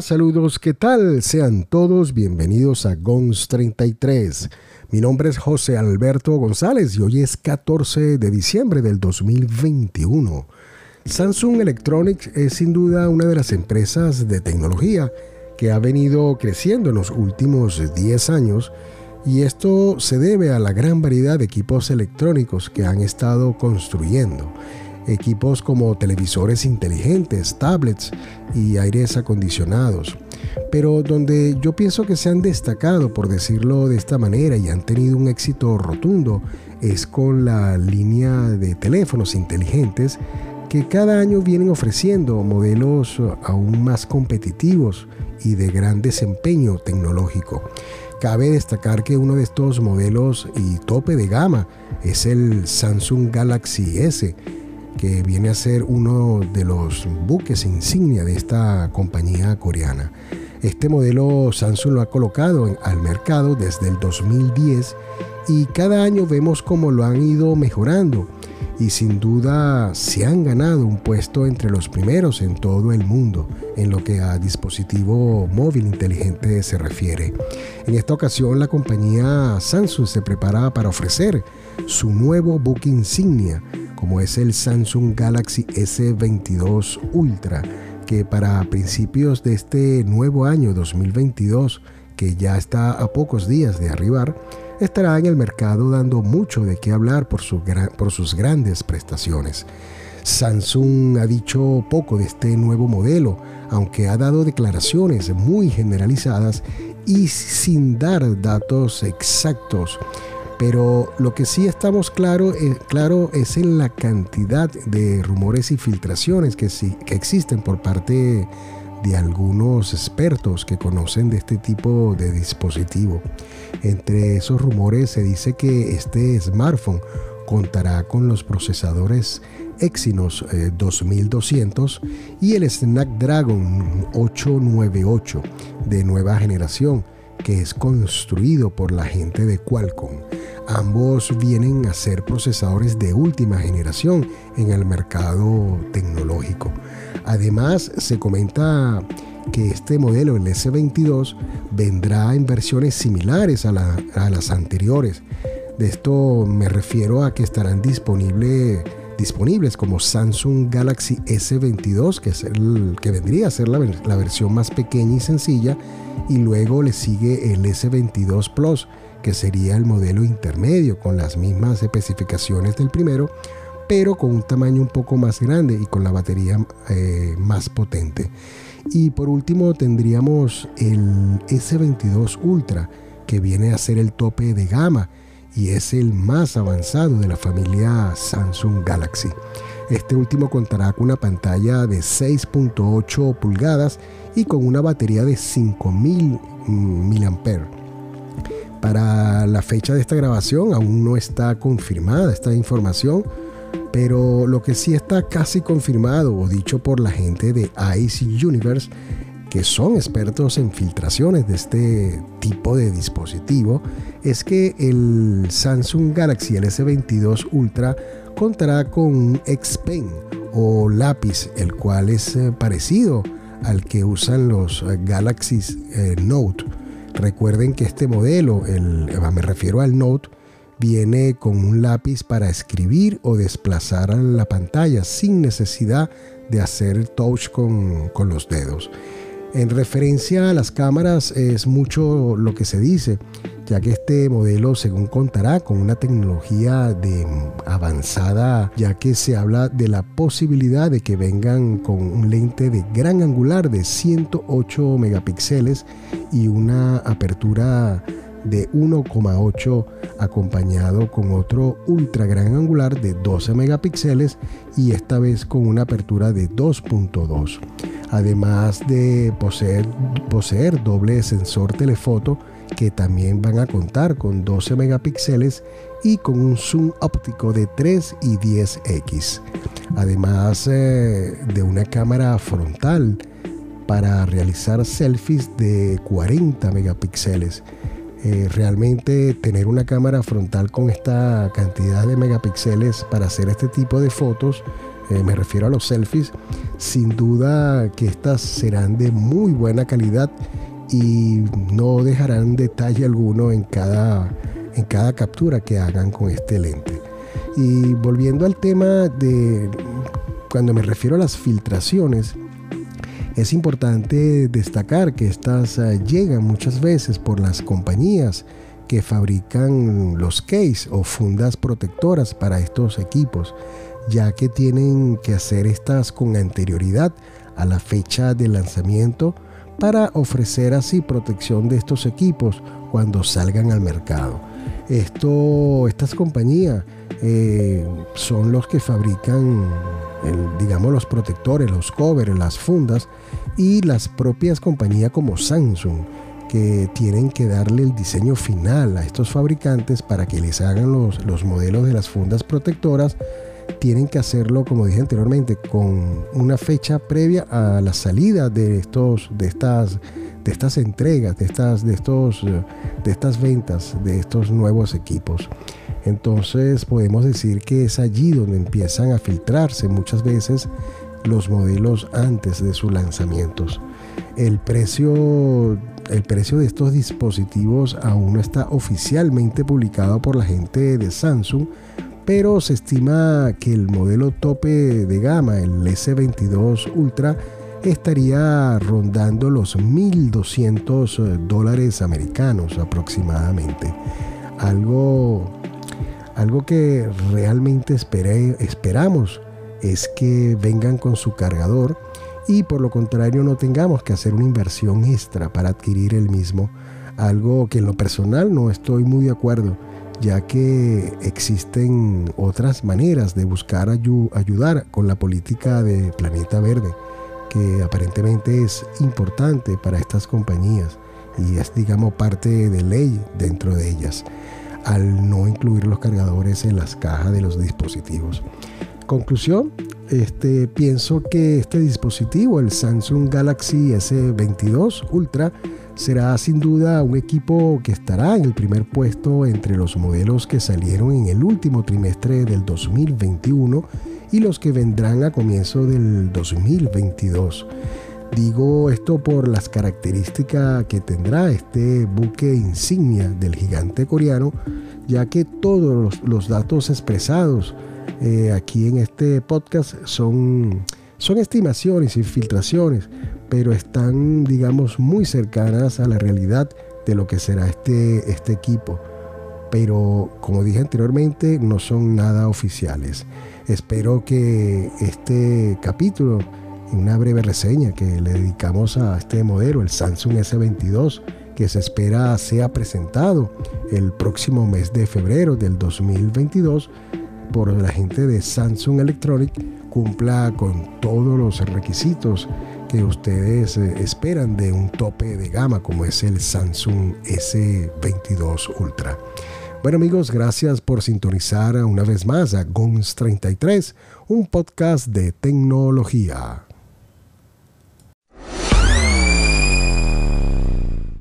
Saludos, ¿qué tal? Sean todos bienvenidos a GONS 33. Mi nombre es José Alberto González y hoy es 14 de diciembre del 2021. Samsung Electronics es sin duda una de las empresas de tecnología que ha venido creciendo en los últimos 10 años y esto se debe a la gran variedad de equipos electrónicos que han estado construyendo equipos como televisores inteligentes, tablets y aires acondicionados. Pero donde yo pienso que se han destacado, por decirlo de esta manera, y han tenido un éxito rotundo, es con la línea de teléfonos inteligentes que cada año vienen ofreciendo modelos aún más competitivos y de gran desempeño tecnológico. Cabe destacar que uno de estos modelos y tope de gama es el Samsung Galaxy S, que viene a ser uno de los buques insignia de esta compañía coreana. Este modelo Samsung lo ha colocado al mercado desde el 2010 y cada año vemos cómo lo han ido mejorando y sin duda se han ganado un puesto entre los primeros en todo el mundo en lo que a dispositivo móvil inteligente se refiere. En esta ocasión la compañía Samsung se prepara para ofrecer su nuevo buque insignia como es el Samsung Galaxy S22 Ultra, que para principios de este nuevo año 2022, que ya está a pocos días de arribar, estará en el mercado dando mucho de qué hablar por, por sus grandes prestaciones. Samsung ha dicho poco de este nuevo modelo, aunque ha dado declaraciones muy generalizadas y sin dar datos exactos pero lo que sí estamos claro, eh, claro es en la cantidad de rumores y filtraciones que, sí, que existen por parte de algunos expertos que conocen de este tipo de dispositivo. Entre esos rumores se dice que este smartphone contará con los procesadores Exynos 2200 eh, y el Snapdragon 898 de nueva generación que es construido por la gente de Qualcomm. Ambos vienen a ser procesadores de última generación en el mercado tecnológico. Además, se comenta que este modelo, el S22, vendrá en versiones similares a, las anteriores. De esto me refiero a que estarán disponibles como Samsung Galaxy S22, que, es el, que vendría a ser la, la versión más pequeña y sencilla, y luego le sigue el S22 Plus, que sería el modelo intermedio con las mismas especificaciones del primero, pero con un tamaño un poco más grande y con la batería eh, más potente. Y por último tendríamos el S22 Ultra, que viene a ser el tope de gama y es el más avanzado de la familia Samsung Galaxy. Este último contará con una pantalla de 6.8 pulgadas y con una batería de 5000 mAh para la fecha de esta grabación aún no está confirmada esta información, pero lo que sí está casi confirmado o dicho por la gente de Ice Universe, que son expertos en filtraciones de este tipo de dispositivo, es que el Samsung Galaxy S22 Ultra contará con un X Pen o lápiz, el cual es eh, parecido al que usan los eh, Galaxy eh, Note Recuerden que este modelo, el, me refiero al Note, viene con un lápiz para escribir o desplazar la pantalla sin necesidad de hacer touch con, con los dedos. En referencia a las cámaras es mucho lo que se dice, ya que este modelo según contará con una tecnología de avanzada, ya que se habla de la posibilidad de que vengan con un lente de gran angular de 108 megapíxeles y una apertura de 1,8 acompañado con otro ultra gran angular de 12 megapíxeles y esta vez con una apertura de 2.2 además de poseer, poseer doble sensor telefoto que también van a contar con 12 megapíxeles y con un zoom óptico de 3 y 10x, además eh, de una cámara frontal para realizar selfies de 40 megapíxeles. Eh, realmente tener una cámara frontal con esta cantidad de megapíxeles para hacer este tipo de fotos eh, me refiero a los selfies, sin duda que estas serán de muy buena calidad y no dejarán detalle alguno en cada, en cada captura que hagan con este lente. Y volviendo al tema de cuando me refiero a las filtraciones, es importante destacar que estas eh, llegan muchas veces por las compañías que fabrican los case o fundas protectoras para estos equipos, ya que tienen que hacer estas con anterioridad a la fecha de lanzamiento para ofrecer así protección de estos equipos cuando salgan al mercado. Esto, estas compañías eh, son los que fabrican, digamos, los protectores, los covers, las fundas y las propias compañías como Samsung que tienen que darle el diseño final a estos fabricantes para que les hagan los, los modelos de las fundas protectoras. Tienen que hacerlo, como dije anteriormente, con una fecha previa a la salida de, estos, de, estas, de estas entregas, de estas, de, estos, de estas ventas, de estos nuevos equipos. Entonces podemos decir que es allí donde empiezan a filtrarse muchas veces los modelos antes de sus lanzamientos. El precio, el precio de estos dispositivos aún no está oficialmente publicado por la gente de Samsung, pero se estima que el modelo tope de gama, el S22 Ultra, estaría rondando los 1.200 dólares americanos aproximadamente. Algo, algo que realmente esperamos es que vengan con su cargador y por lo contrario no tengamos que hacer una inversión extra para adquirir el mismo, algo que en lo personal no estoy muy de acuerdo, ya que existen otras maneras de buscar ayudar con la política de Planeta Verde, que aparentemente es importante para estas compañías y es, digamos, parte de ley dentro de ellas, al no incluir los cargadores en las cajas de los dispositivos. Conclusión, este, pienso que este dispositivo, el Samsung Galaxy S22 Ultra, será sin duda un equipo que estará en el primer puesto entre los modelos que salieron en el último trimestre del 2021 y los que vendrán a comienzo del 2022. Digo esto por las características que tendrá este buque insignia del gigante coreano, ya que todos los datos expresados eh, aquí en este podcast son, son estimaciones y filtraciones, pero están, digamos, muy cercanas a la realidad de lo que será este, este equipo. Pero, como dije anteriormente, no son nada oficiales. Espero que este capítulo, una breve reseña que le dedicamos a este modelo, el Samsung S22, que se espera sea presentado el próximo mes de febrero del 2022, por la gente de Samsung Electronic cumpla con todos los requisitos que ustedes eh, esperan de un tope de gama como es el Samsung S22 Ultra. Bueno amigos, gracias por sintonizar una vez más a GONS 33, un podcast de tecnología.